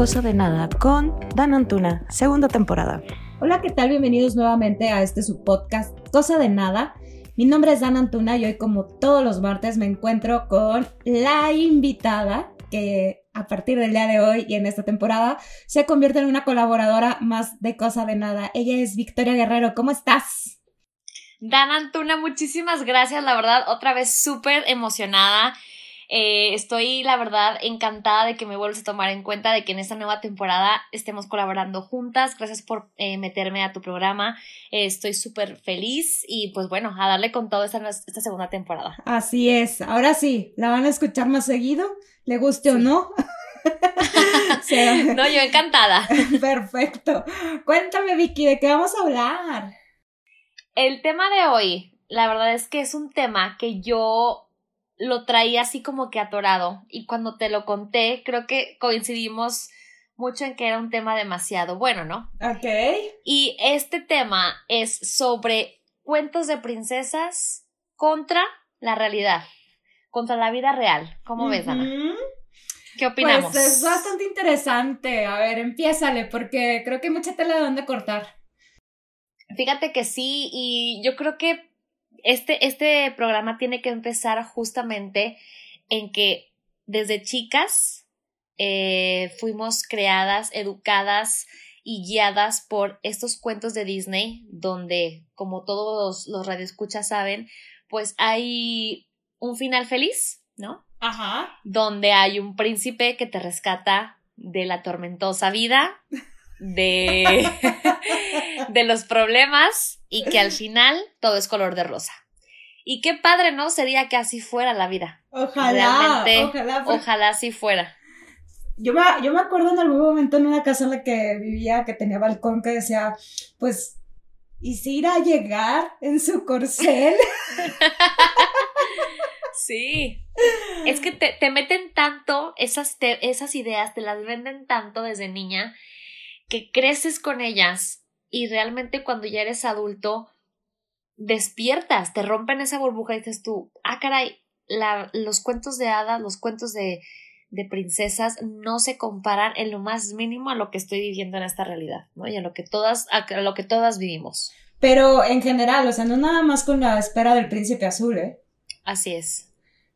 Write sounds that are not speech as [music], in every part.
Cosa de Nada con Dan Antuna, segunda temporada. Hola, ¿qué tal? Bienvenidos nuevamente a este su podcast Cosa de Nada. Mi nombre es Dan Antuna y hoy como todos los martes me encuentro con la invitada que a partir del día de hoy y en esta temporada se convierte en una colaboradora más de Cosa de Nada. Ella es Victoria Guerrero. ¿Cómo estás? Dan Antuna, muchísimas gracias, la verdad, otra vez súper emocionada. Eh, estoy, la verdad, encantada de que me vuelvas a tomar en cuenta de que en esta nueva temporada estemos colaborando juntas. Gracias por eh, meterme a tu programa. Eh, estoy súper feliz y pues bueno, a darle con todo esta, esta segunda temporada. Así es. Ahora sí, ¿la van a escuchar más seguido? ¿Le guste o no? [laughs] no, yo encantada. [laughs] Perfecto. Cuéntame, Vicky, ¿de qué vamos a hablar? El tema de hoy, la verdad es que es un tema que yo lo traía así como que atorado y cuando te lo conté creo que coincidimos mucho en que era un tema demasiado bueno, ¿no? Ok. Y este tema es sobre cuentos de princesas contra la realidad, contra la vida real. ¿Cómo ves, Ana? ¿Qué opinamos? Pues es bastante interesante. A ver, empiézale, porque creo que hay mucha tela de dónde cortar. Fíjate que sí, y yo creo que este, este programa tiene que empezar justamente en que desde chicas eh, fuimos creadas, educadas y guiadas por estos cuentos de Disney, donde, como todos los radioescuchas saben, pues hay un final feliz, ¿no? Ajá. Donde hay un príncipe que te rescata de la tormentosa vida, de, [laughs] de los problemas y que al [laughs] final todo es color de rosa. Y qué padre, ¿no? Sería que así fuera la vida. Ojalá. ojalá. Ojalá así fuera. Yo me, yo me acuerdo en algún momento en una casa en la que vivía, que tenía balcón, que decía, pues, ¿y si irá a llegar en su corcel? [laughs] sí. Es que te, te meten tanto esas, esas ideas, te las venden tanto desde niña, que creces con ellas y realmente cuando ya eres adulto, despiertas, te rompen esa burbuja y dices tú, ah, caray, la, los cuentos de hadas, los cuentos de, de princesas no se comparan en lo más mínimo a lo que estoy viviendo en esta realidad, ¿no? Y a lo que todas, a lo que todas vivimos. Pero en general, o sea, no nada más con la espera del príncipe azul, ¿eh? Así es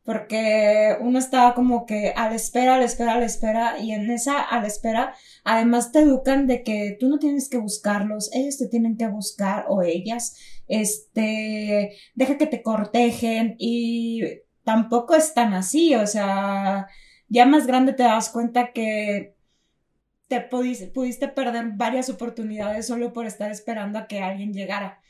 porque uno está como que a la espera, a la espera, a la espera, y en esa a la espera, además te educan de que tú no tienes que buscarlos, ellos te tienen que buscar o ellas, este, deja que te cortejen y tampoco es tan así, o sea, ya más grande te das cuenta que te pudiste, pudiste perder varias oportunidades solo por estar esperando a que alguien llegara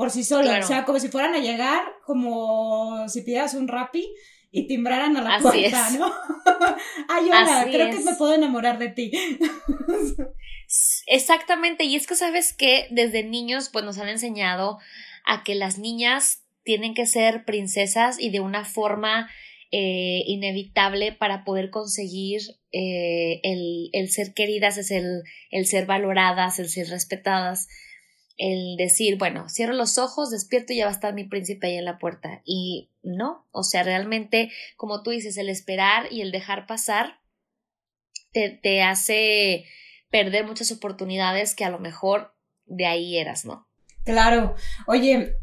por sí solo, o sea, como si fueran a llegar, como si pidieras un rapi y timbraran a la puerta, ¿no? [laughs] Ay, hola, creo que me puedo enamorar de ti. Exactamente, y es que sabes que desde niños pues nos han enseñado a que las niñas tienen que ser princesas y de una forma eh, inevitable para poder conseguir eh, el, el, ser queridas, es el, el ser valoradas, el ser respetadas el decir, bueno, cierro los ojos, despierto y ya va a estar mi príncipe ahí en la puerta. Y no, o sea, realmente, como tú dices, el esperar y el dejar pasar te, te hace perder muchas oportunidades que a lo mejor de ahí eras, ¿no? Claro. Oye,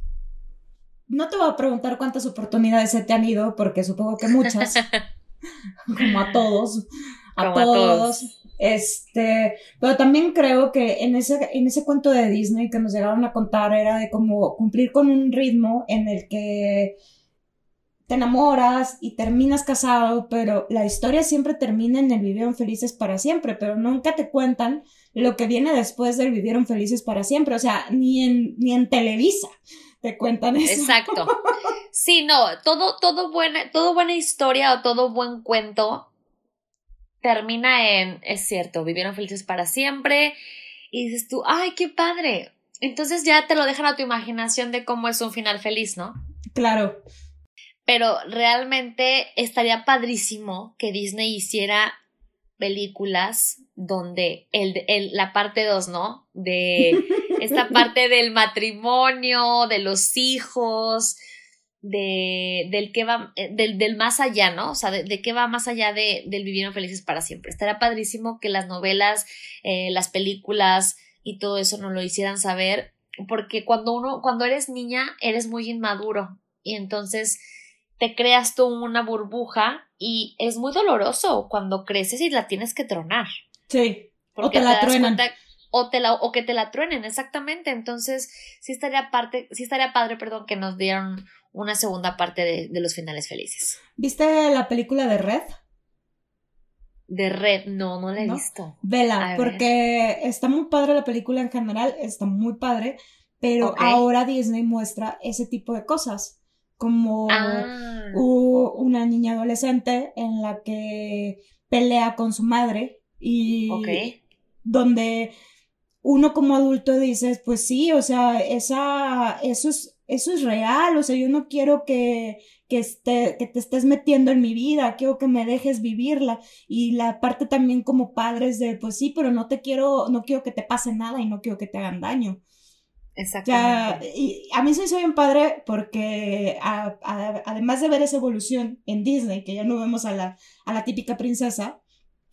no te voy a preguntar cuántas oportunidades se te han ido, porque supongo que muchas, [laughs] como a todos, a todos. Este, pero también creo que en ese, en ese cuento de Disney que nos llegaron a contar era de como cumplir con un ritmo en el que te enamoras y terminas casado, pero la historia siempre termina en el vivieron felices para siempre, pero nunca te cuentan lo que viene después del vivieron felices para siempre, o sea, ni en, ni en Televisa te cuentan eso. Exacto. Sí, no, todo, todo buena, todo buena historia o todo buen cuento termina en, es cierto, vivieron felices para siempre y dices tú, ay, qué padre. Entonces ya te lo dejan a tu imaginación de cómo es un final feliz, ¿no? Claro. Pero realmente estaría padrísimo que Disney hiciera películas donde el, el, la parte 2, ¿no? De [laughs] esta parte del matrimonio, de los hijos, de, del que va, eh, del, del más allá, ¿no? O sea, de, qué va más allá de, del vivieron felices para siempre. Estaría padrísimo que las novelas, eh, las películas y todo eso nos lo hicieran saber, porque cuando uno, cuando eres niña, eres muy inmaduro y entonces te creas tú una burbuja y es muy doloroso cuando creces y la tienes que tronar. Sí. Porque o te, la truenan. O, te la, o que te la truenen, exactamente. Entonces, sí estaría parte, sí estaría padre, perdón, que nos dieran una segunda parte de, los finales felices. ¿Viste la película de Red? De Red, no, no la he visto. Vela, porque está muy padre la película en general, está muy padre, pero ahora Disney muestra ese tipo de cosas, como ah. una niña adolescente en la que pelea con su madre y donde uno como adulto dices, pues sí, o sea, esa, eso es eso es real, o sea, yo no quiero que, que, esté, que te estés metiendo en mi vida, quiero que me dejes vivirla. Y la parte también como padres de, pues sí, pero no te quiero, no quiero que te pase nada y no quiero que te hagan daño. Exactamente. y a mí me hizo bien padre porque además de ver esa evolución en Disney, que ya no vemos a la, a la típica princesa,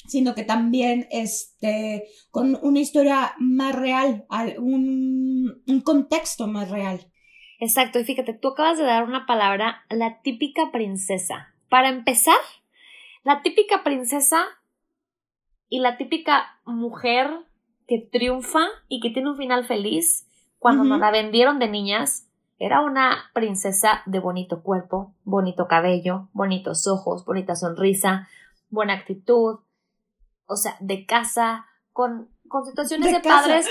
sino que también este, con una historia más real, un, un contexto más real. Exacto, y fíjate, tú acabas de dar una palabra, la típica princesa. Para empezar, la típica princesa y la típica mujer que triunfa y que tiene un final feliz, cuando nos la vendieron de niñas, era una princesa de bonito cuerpo, bonito cabello, bonitos ojos, bonita sonrisa, buena actitud, o sea, de casa, con con situaciones de, padres.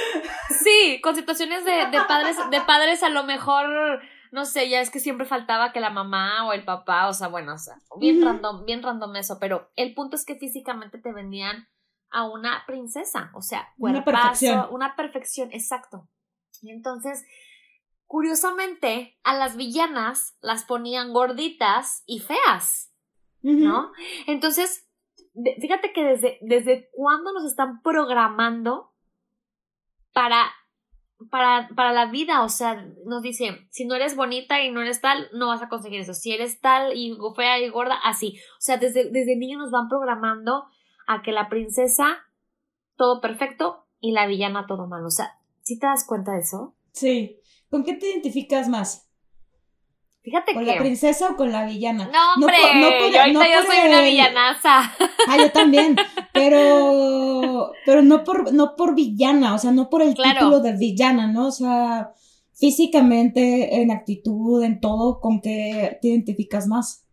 Sí, con situaciones de, de, padres, de padres a lo mejor, no sé, ya es que siempre faltaba que la mamá o el papá, o sea, bueno, o sea, bien random, bien random eso, pero el punto es que físicamente te vendían a una princesa, o sea, una perfección. una perfección, exacto. Y entonces, curiosamente, a las villanas las ponían gorditas y feas, ¿no? Entonces, fíjate que desde, desde cuándo nos están programando para, para, para la vida, o sea, nos dice, si no eres bonita y no eres tal, no vas a conseguir eso, si eres tal y fea y gorda, así, o sea, desde, desde niño nos van programando a que la princesa todo perfecto y la villana todo malo, o sea, ¿sí te das cuenta de eso? Sí, ¿con qué te identificas más? Fíjate ¿Con la princesa o con la villana? No, hombre, no yo ahorita yo soy una villanaza. Ah, yo también, pero, [laughs] pero no por, no por villana, o sea, no por el título de villana, ¿no? O sea, físicamente, en actitud, en todo, ¿con qué te identificas más?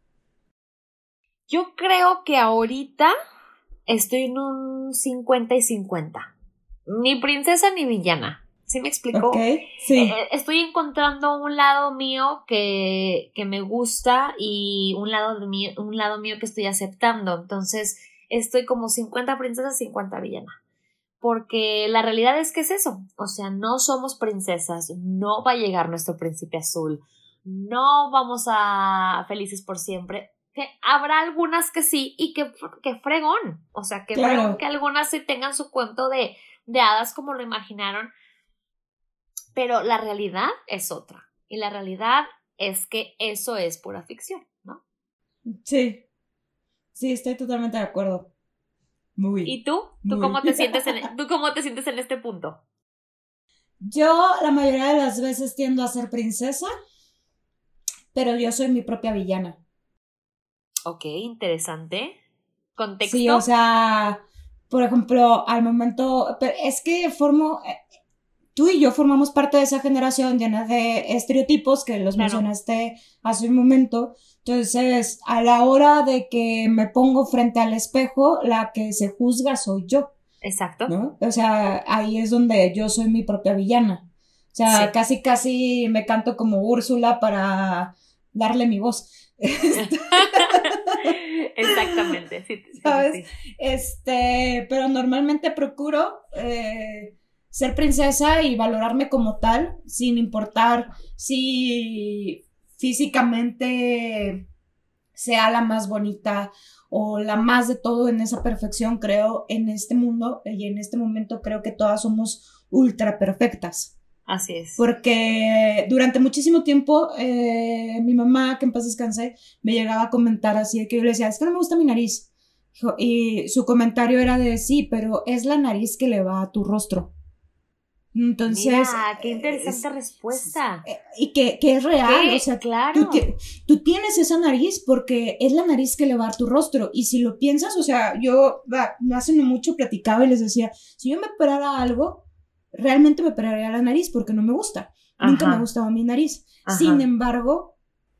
Yo creo que ahorita estoy en un 50 y 50. Ni princesa ni villana. ¿Sí me explicó? sí. Eh, estoy encontrando un lado mío que, que me gusta y un lado, de mí, un lado mío que estoy aceptando. Entonces, estoy como 50 princesas, 50 villana. Porque la realidad es que es eso. O sea, no somos princesas, no va a llegar nuestro príncipe azul, no vamos a felices por siempre. Que habrá algunas que sí y que, que fregón. O sea, que fregón que algunas sí tengan su cuento de, de hadas como lo imaginaron pero la realidad es otra. Y la realidad es que eso es pura ficción, ¿no? Sí. Sí, estoy totalmente de acuerdo. Muy. ¿Y tú? ¿Tú cómo te [laughs] sientes en, ¿tú cómo te sientes en este punto? Yo la mayoría de las veces tiendo a ser princesa, pero yo soy mi propia villana. Ok, interesante. ¿Contexto? Sí, o sea, por ejemplo, al momento, es que formo, tú y yo formamos parte de esa generación llena de estereotipos que los mencionaste hace un momento. Entonces, a la hora de que me pongo frente al espejo, la que se juzga soy yo. Exacto. ¿no? O sea, ahí es donde yo soy mi propia villana. O sea, casi, casi me canto como Úrsula para darle mi voz. [laughs] Exactamente, sí, ¿Sabes? Este, pero normalmente procuro eh, ser princesa y valorarme como tal, sin importar si físicamente sea la más bonita o la más de todo en esa perfección, creo, en este mundo y en este momento creo que todas somos ultra perfectas. Así es. Porque durante muchísimo tiempo eh, mi mamá, que en paz descanse, me llegaba a comentar así de que yo le decía, es que no me gusta mi nariz. Y su comentario era de sí, pero es la nariz que le va a tu rostro. Entonces. Mira, qué interesante respuesta. Eh, y que, que es real, o sea, claro. Tú, tú, tienes esa nariz porque es la nariz que le va a tu rostro. Y si lo piensas, o sea, yo no hace mucho platicaba y les decía, si yo me operara algo, realmente me operaría la nariz porque no me gusta. Nunca me ha gustado mi nariz. Sin embargo,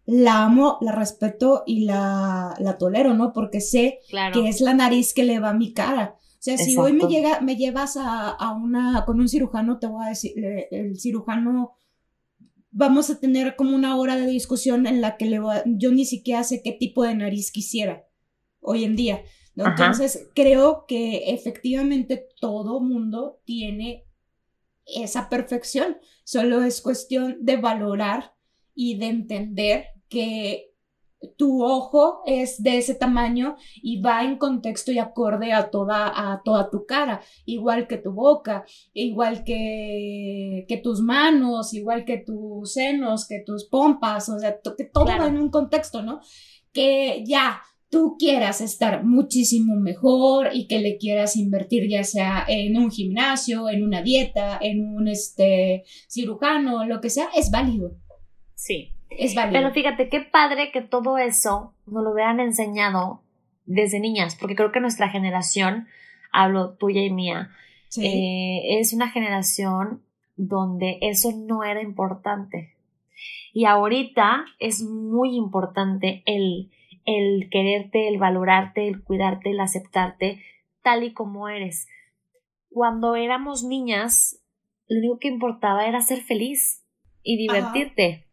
la amo, la respeto y la, la tolero, ¿no? Porque sé que es la nariz que le va a mi cara. O sea, si hoy me llega, me llevas a, a, una, con un cirujano, te voy a decir, el cirujano, vamos a tener como una hora de discusión en la que le yo ni siquiera sé qué tipo de nariz quisiera hoy en día. Entonces, creo que efectivamente todo mundo tiene esa perfección. Solo es cuestión de valorar y de entender que tu ojo es de ese tamaño y va en contexto y acorde a toda, a toda tu cara, igual que tu boca, igual que, que tus manos, igual que tus senos, que tus pompas, o sea, que todo va en un contexto, ¿no? Que ya tú quieras estar muchísimo mejor y que le quieras invertir ya sea en un gimnasio, en una dieta, en un este, cirujano, lo que sea, es válido. Sí, es válido. Pero fíjate, qué padre que todo eso nos lo hubieran enseñado desde niñas, porque creo que nuestra generación, hablo tuya y mía, eh, es una generación donde eso no era importante. Y ahorita es muy importante el, el quererte, el valorarte, el cuidarte, el aceptarte tal y como eres. Cuando éramos niñas, lo único que importaba era ser feliz y divertirte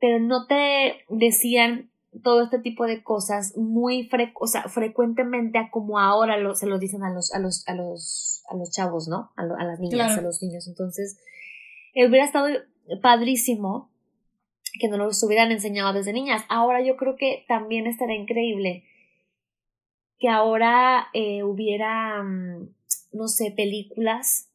pero no te decían todo este tipo de cosas muy o sea, frecuentemente a como ahora lo, se lo dicen a los, a los, a los, a los chavos, ¿no? A, las niñas, a los niños. Entonces, hubiera estado padrísimo que nos lo hubieran enseñado desde niñas. Ahora yo creo que también estaría increíble que ahora eh, hubiera, mm, no sé, películas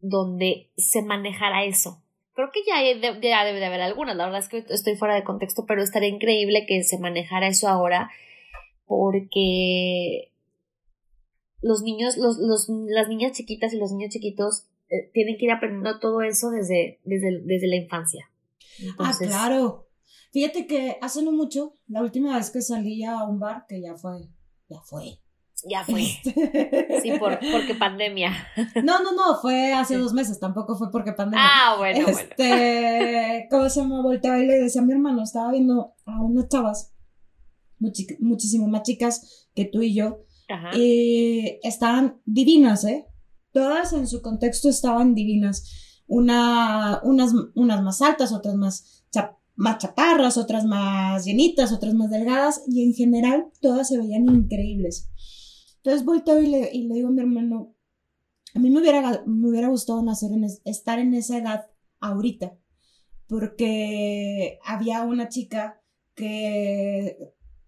donde se manejara eso. Creo que ya, ya debe de haber algunas, la verdad es que estoy fuera de contexto, pero estaría increíble que se manejara eso ahora porque los niños, los, los, las niñas chiquitas y los niños chiquitos eh, tienen que ir aprendiendo todo eso desde, desde, desde la infancia. ah, claro. Fíjate que hace no mucho, la última vez que salí a un bar, que ya fue, ya fue, ya fue. Este, sí, por, porque pandemia. No, no, no, fue hace dos meses, tampoco fue porque pandemia. Ah, bueno, este, ¿Cómo se llama? Volteaba y le decía a mi hermano, estaba viendo a unas chavas, muchísimo más chicas que tú y yo, Ajá. y estaban divinas, ¿eh? Todas en su contexto estaban divinas. Una, unas, unas más altas, otras más, más chaparras, otras más llenitas, otras más delgadas, y en general todas se veían increíbles. Entonces volteo y le, y le digo a mi hermano, a mí me hubiera, me hubiera gustado nacer en estar en esa edad ahorita, porque había una chica que,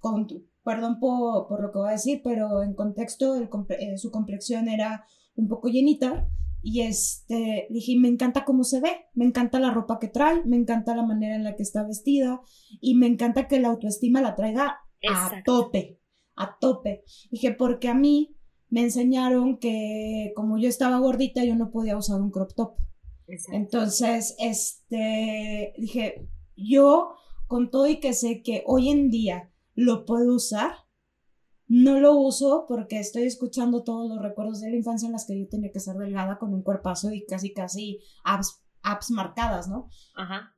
con, perdón por, por, lo que voy a decir, pero en contexto eh, su complexión era un poco llenita y este, dije, me encanta cómo se ve, me encanta la ropa que trae, me encanta la manera en la que está vestida y me encanta que la autoestima la traiga a tope a tope. Dije, porque a mí me enseñaron que como yo estaba gordita, yo no podía usar un crop top. Entonces, este, dije, yo con todo y que sé que hoy en día lo puedo usar, no lo uso porque estoy escuchando todos los recuerdos de la infancia en las que yo tenía que ser delgada con un cuerpazo y casi, casi apps, apps marcadas, ¿no? Ajá.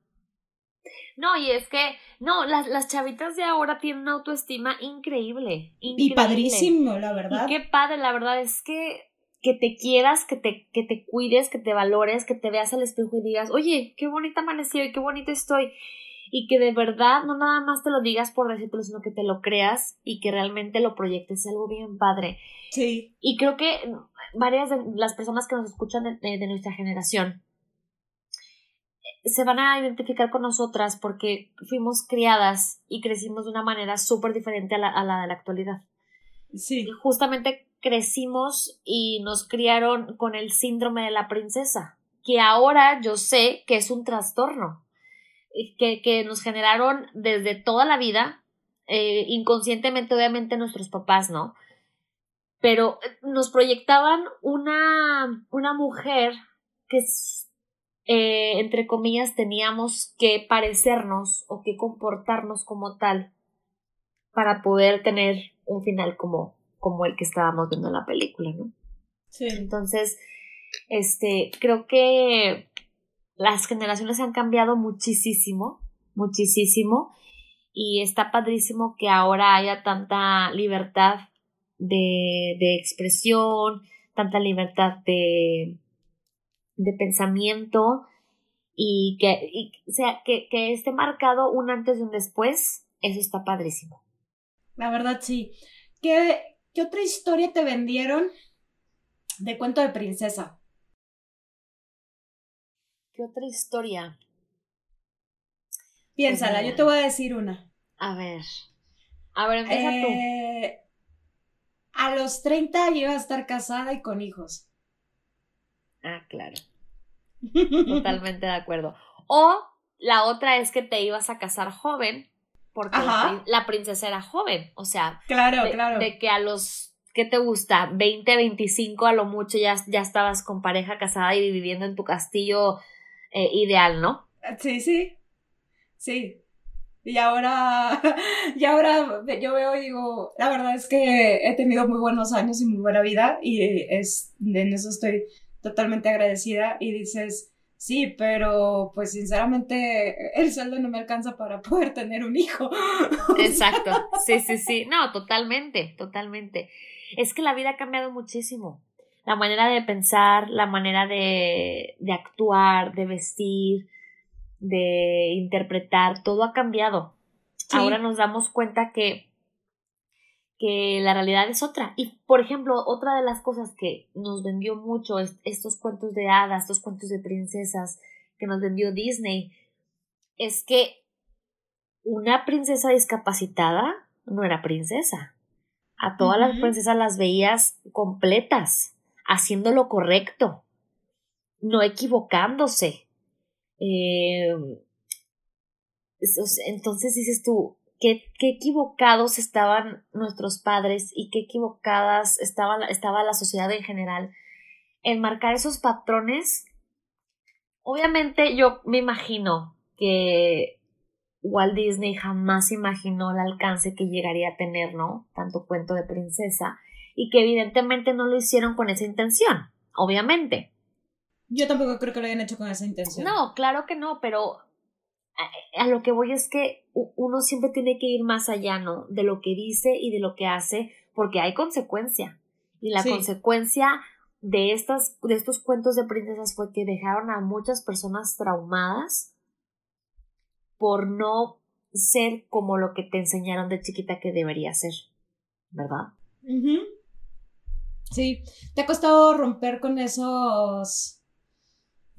No, y es que, no, las, las chavitas de ahora tienen una autoestima increíble, Y padrísimo, la verdad. Y qué padre, la verdad es que que te quieras, que te, que te cuides, que te valores, que te veas al espejo y digas, oye, qué bonita amaneció y qué bonita estoy. Y que de verdad no nada más te lo digas por decirlo, sino que te lo creas y que realmente lo proyectes, algo bien padre. Sí. Y creo que varias de las personas que nos escuchan de nuestra generación se van a identificar con nosotras porque fuimos criadas y crecimos de una manera súper diferente a la, a la de la actualidad. Sí. justamente crecimos y nos criaron con el síndrome de la princesa. que ahora yo sé que es un trastorno, que, que nos generaron desde toda la vida, eh, inconscientemente obviamente nuestros papás, ¿no? Pero eh, nos proyectaban una, una mujer que, eh, entre comillas, teníamos que parecernos o que comportarnos como tal para poder tener un final como, como el que estábamos viendo en la película, ¿no? Sí. Entonces, este, creo que las generaciones han cambiado muchísimo, muchísimo, y está padrísimo que ahora haya tanta libertad de, de expresión, tanta libertad de, de pensamiento y que, y, o sea, que, que esté marcado un antes y un después, eso está padrísimo. La verdad, sí. ¿Qué, ¿Qué otra historia te vendieron de cuento de princesa? ¿Qué otra historia? Piénsala, Pues yo te voy a decir una. A ver. A ver, empieza tú. Eh, a los 30 yo iba a estar casada y con hijos. Ah, claro. [laughs] Totalmente de acuerdo. O la otra es que te ibas a casar joven, porque la, Ajá. prin- la princesa era joven. O sea, Claro, de, claro. de que a los, ¿qué te gusta? 20, 25 a lo mucho ya, ya estabas con pareja casada y viviendo en tu castillo eh, ideal, ¿no? Sí, sí. Sí. Y ahora, [laughs] y ahora yo veo y digo, la verdad es que he tenido muy buenos años y muy buena vida y es, en eso estoy totalmente agradecida y dices, sí, pero pues sinceramente el sueldo no me alcanza para poder tener un hijo. [laughs] Exacto. Sí, sí, sí. No, totalmente, totalmente. Es que la vida ha cambiado muchísimo. La manera de pensar, la manera de, de actuar, de vestir, de interpretar, todo ha cambiado. Sí. Ahora nos damos cuenta que, que la realidad es otra. Y, por ejemplo, otra de las cosas que nos vendió mucho es- estos cuentos de hadas, estos cuentos de princesas que nos vendió Disney, es que una princesa discapacitada no era princesa. A todas las princesas las veías completas, haciendo lo correcto, no equivocándose. Eh, es- entonces dices tú, ¿qué, qué equivocados estaban nuestros padres y qué equivocadas estaba, estaba la sociedad en general en marcar esos patrones. Obviamente yo me imagino que Walt Disney jamás imaginó el alcance que llegaría a tener, ¿no? Tanto cuento de princesa y que evidentemente no lo hicieron con esa intención, obviamente. Yo tampoco creo que lo hayan hecho con esa intención. No, claro que no, pero a, lo que voy es que uno siempre tiene que ir más allá, ¿no? De lo que dice y de lo que hace, porque hay consecuencia. Y la Sí. consecuencia de, estas, de estos cuentos de princesas fue que dejaron a muchas personas traumadas por no ser como lo que te enseñaron de chiquita que debería ser, ¿verdad? Sí, ¿te ha costado romper con esos,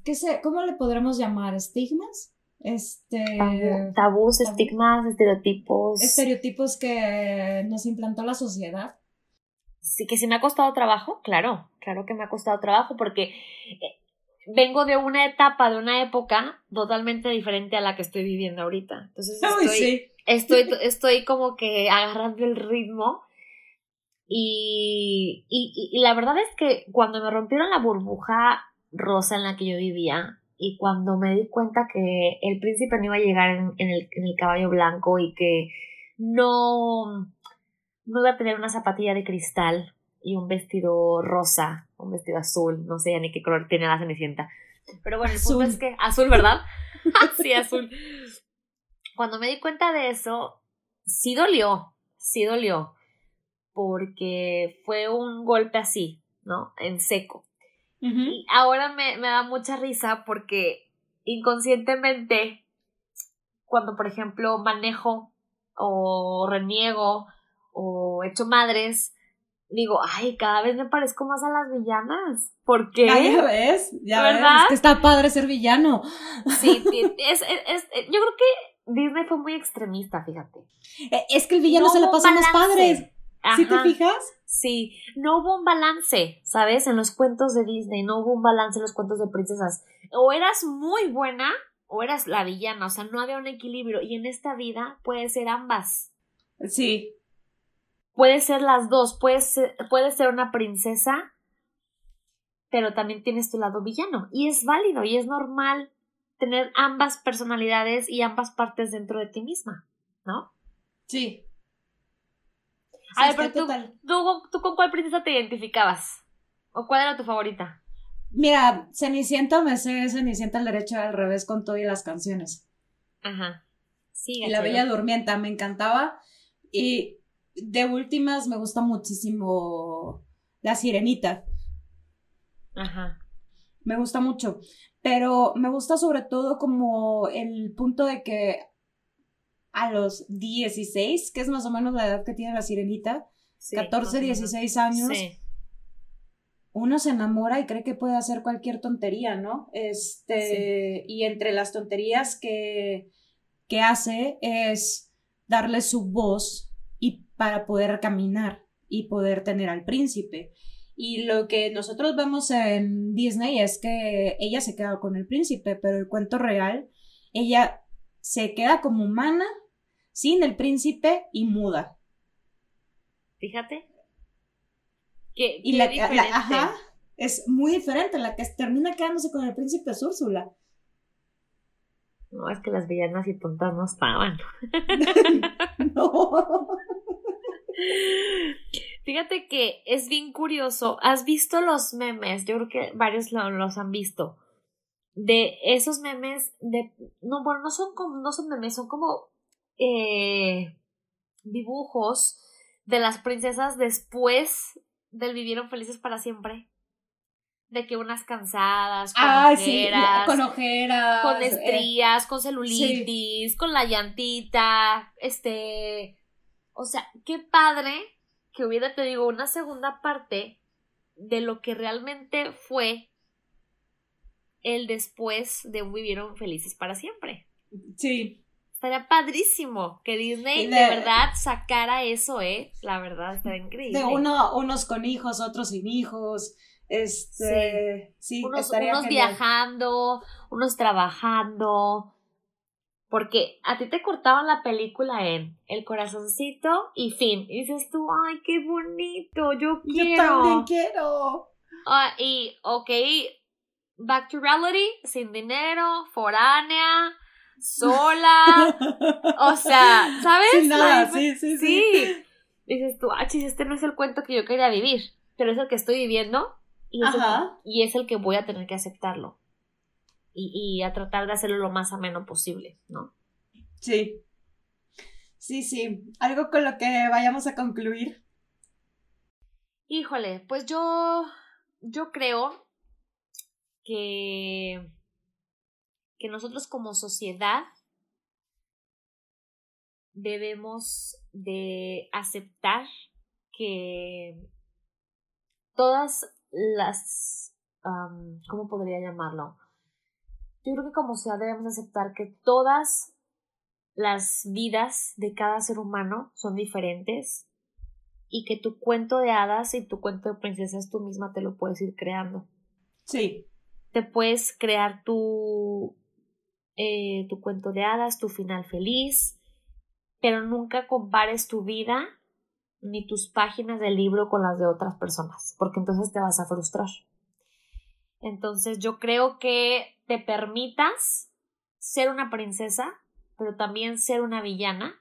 qué sé, cómo le podremos llamar? ¿Estigmas? Este, Tabú- tabús, tabú. estigmas, estereotipos. estereotipos que nos implantó la sociedad. Sí, que sí me ha costado trabajo, claro, claro que me ha costado trabajo porque eh, vengo de una etapa, de una época totalmente diferente a la que estoy viviendo ahorita. Entonces estoy, sí. estoy, estoy como que agarrando el ritmo y, y, y la verdad es que cuando me rompieron la burbuja rosa en la que yo vivía y cuando me di cuenta que el príncipe no iba a llegar en, en el, en el caballo blanco y que no, no iba a tener una zapatilla de cristal y un vestido rosa, un vestido azul, no sé ya ni qué color tiene la cenicienta. Pero bueno, el punto Azul. es que azul, ¿verdad? [laughs] sí, azul. Cuando me di cuenta de eso, sí dolió, sí dolió, porque fue un golpe así, ¿no? En seco. Y ahora me, me da mucha risa porque inconscientemente, cuando por ejemplo manejo o reniego o echo madres, digo, ay, cada vez me parezco más a las villanas. ¿Por qué? Ya ves, ya ¿Verdad? es que está padre ser villano. Sí, [laughs] es, es- es- yo creo que Disney fue muy extremista, fíjate. Eh, Es que el villano No se la pasa a los padres. ¿Sí te fijas? Sí, no hubo un balance, ¿sabes? En los cuentos de Disney, no hubo un balance en los cuentos de princesas. O eras muy buena o eras la villana, o sea, no había un equilibrio. Y en esta vida puede ser ambas. Sí. Puede ser las dos, puede ser, puede ser una princesa, pero también tienes tu lado villano. Y es válido y es normal tener ambas personalidades y ambas partes dentro de ti misma, ¿no? Sí. A ver, pero tú, tú, con cuál princesa te identificabas? ¿O cuál era tu favorita? Mira, Cenicienta me sé Cenicienta al derecho y al revés con todas las canciones. Ajá. Sí, y La Bella Durmienta me encantaba. Y de últimas me gusta muchísimo La Sirenita. Ajá. Me gusta mucho. Pero me gusta sobre todo como el punto de que a los 16, que es más o menos la edad que tiene la sirenita, 14, 16 años, uno se enamora y cree que puede hacer cualquier tontería, ¿no? Este, y entre las tonterías que, que hace es darle su voz y para poder caminar y poder tener al príncipe. Y lo que nosotros vemos en Disney es que ella se queda con el príncipe, pero el cuento real, ella se queda como humana sin el príncipe y muda. Fíjate. y la, ajá, es muy diferente. La que termina quedándose con el príncipe es Úrsula. No, es que las villanas y tontas no estaban. [laughs] no. Fíjate que es bien curioso. ¿Has visto los memes? Yo creo que varios los han visto. De esos memes de. No, bueno, no son como. No son memes, son como eh, dibujos de las princesas después del vivieron felices para siempre. De que unas cansadas, con ojeras, con ojeras, con eh, estrías, con celulitis, con la llantita, este, o sea, qué padre que hubiera, te digo, una segunda parte de lo que realmente fue el después de un vivieron felices para siempre. Sí. Estaría padrísimo que Disney de, verdad sacara eso, ¿eh? La verdad, estaría increíble. De uno, unos con hijos, otros sin hijos. Este, sí, unos, unos viajando, unos trabajando. Porque a ti te cortaban la película en el corazoncito y fin. Y dices tú, ay, qué bonito, yo quiero. Yo también quiero. Ah, y, ok, back to reality, sin dinero, foránea, sola. o sea, ¿sabes? Sin nada, sí, sí, sí, Dices tú, ah, chis, este no es el cuento que yo quería vivir, pero es el que estoy viviendo y es, El, y es el que voy a tener que aceptarlo. Y, y a tratar de hacerlo lo más ameno posible, ¿no? Sí. Sí, sí. ¿Algo con lo que vayamos a concluir? Híjole, pues yo, yo creo que que nosotros como sociedad debemos de aceptar que todas las, ¿cómo podría llamarlo? Yo creo que como sociedad debemos aceptar que todas las vidas de cada ser humano son diferentes y que tu cuento de hadas y tu cuento de princesas tú misma te lo puedes ir creando. Sí. Te puedes crear tu, eh, tu cuento de hadas, tu final feliz, pero nunca compares tu vida ni tus páginas del libro con las de otras personas, porque entonces te vas a frustrar. Entonces yo creo que te permitas ser una princesa, pero también ser una villana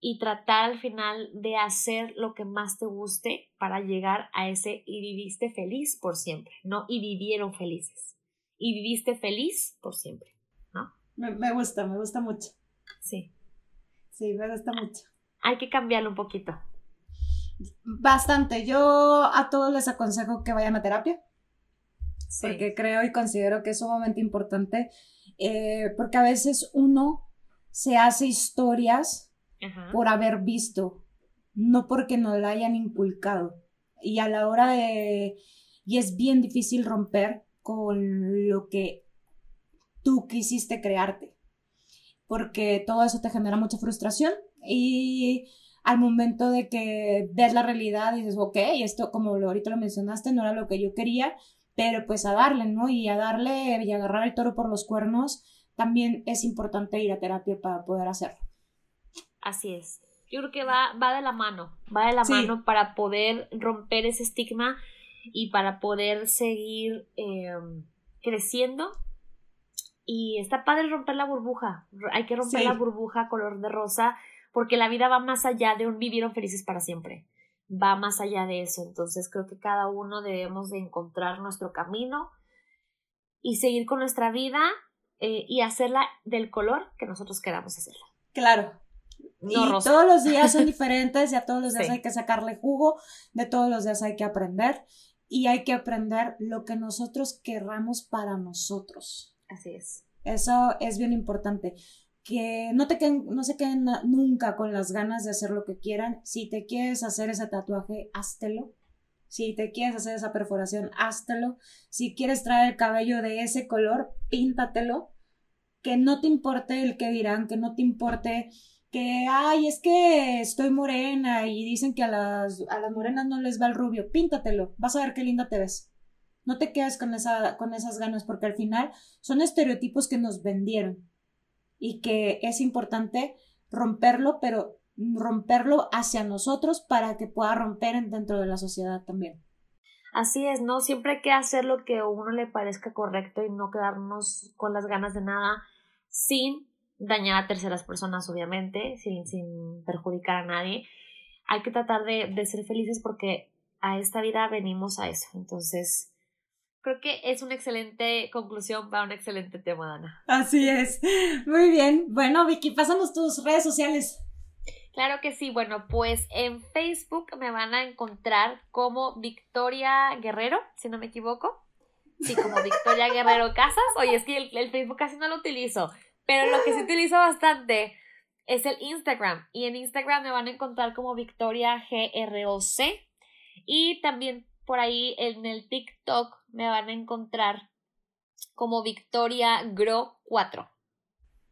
y tratar al final de hacer lo que más te guste para llegar a ese y viviste feliz por siempre, no y vivieron felices. Y viviste feliz por siempre. Me, gusta, me gusta mucho. Sí. Sí, me gusta mucho. Hay que cambiarlo un poquito. Bastante. Yo a todos les aconsejo que vayan a terapia. Porque creo y considero que es sumamente importante. Eh, porque a veces uno se hace historias por haber visto, no porque no la hayan inculcado. Y a la hora de... Y es bien difícil romper con lo que tú quisiste crearte, porque todo eso te genera mucha frustración y al momento de que ves la realidad y dices, ok, esto como ahorita lo mencionaste, no era lo que yo quería, pero pues a darle, ¿no? Y a darle y agarrar el toro por los cuernos, también es importante ir a terapia para poder hacerlo. Así es. Yo creo que va, va de la mano, va de la mano para poder romper ese estigma y para poder seguir em, creciendo. Y está padre romper la burbuja. Hay que romper la burbuja color de rosa porque la vida va más allá de un vivieron felices para siempre, va más allá de eso, entonces creo que cada uno debemos de encontrar nuestro camino y seguir con nuestra vida eh, y hacerla del color que nosotros queramos hacerla. Claro. y todos los días son [laughs] diferentes y a todos los días hay que sacarle jugo, de todos los días hay que aprender y hay que aprender lo que nosotros querramos para nosotros. Así es. Eso es bien importante que no te queden, no se queden nunca con las ganas de hacer lo que quieran. Si te quieres hacer ese tatuaje, háztelo. Si te quieres hacer esa perforación, háztelo. Si quieres traer el cabello de ese color, píntatelo. Que no te importe el que dirán, que no te importe que, ay, es que estoy morena y dicen que a las, a las morenas no les va el rubio. Píntatelo. Vas a ver qué linda te ves. No te quedes con, esa, con esas ganas porque al final son estereotipos que nos vendieron y que es importante romperlo, pero romperlo hacia nosotros para que pueda romper dentro de la sociedad también. Así es, ¿no? Siempre hay que hacer lo que a uno le parezca correcto y no quedarnos con las ganas de nada sin dañar a terceras personas, obviamente, sin, sin perjudicar a nadie. Hay que tratar de, de ser felices porque a esta vida venimos a eso. Entonces, creo que es una excelente conclusión para un excelente tema, Dana. Así es. Muy bien. Bueno, Vicky, pásanos tus redes sociales. Claro que sí. Bueno, pues en Facebook me van a encontrar como Victoria Guerrero, si no me equivoco. Sí, como Victoria Guerrero Casas. Oye, es que el, Facebook casi no lo utilizo, pero lo que sí utilizo bastante es el Instagram. Y en Instagram me van a encontrar como Victoria GROC. Y también por ahí en el TikTok me van a encontrar como Victoria Gro 4.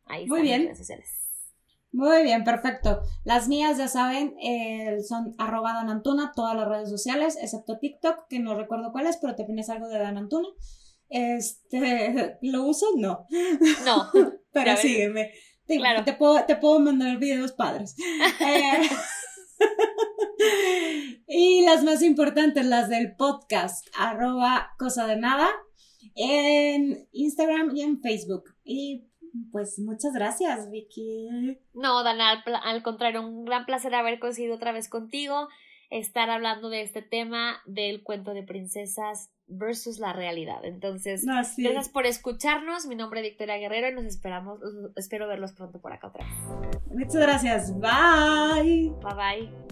Ahí Muy bien. Muy bien, perfecto. Las mías, ya saben, eh, son arroba danantuna, todas las redes sociales, excepto TikTok, que no recuerdo cuál es, pero te pones algo de danantuna. Este, [laughs] ¿lo uso? No. No. [laughs] pero sígueme. Te, claro. te, puedo, te puedo mandar videos padres. [laughs] eh, y las más importantes, las del podcast, arroba cosa de nada, en Instagram y en Facebook. Y pues muchas gracias, Vicky. No, Dana, al, contrario, un gran placer haber coincidido otra vez contigo, estar hablando de este tema del cuento de princesas versus la realidad. Entonces, gracias por escucharnos. Mi nombre es Victoria Guerrero y nos esperamos, espero verlos pronto por acá otra vez. Muchas gracias. Bye. Bye bye.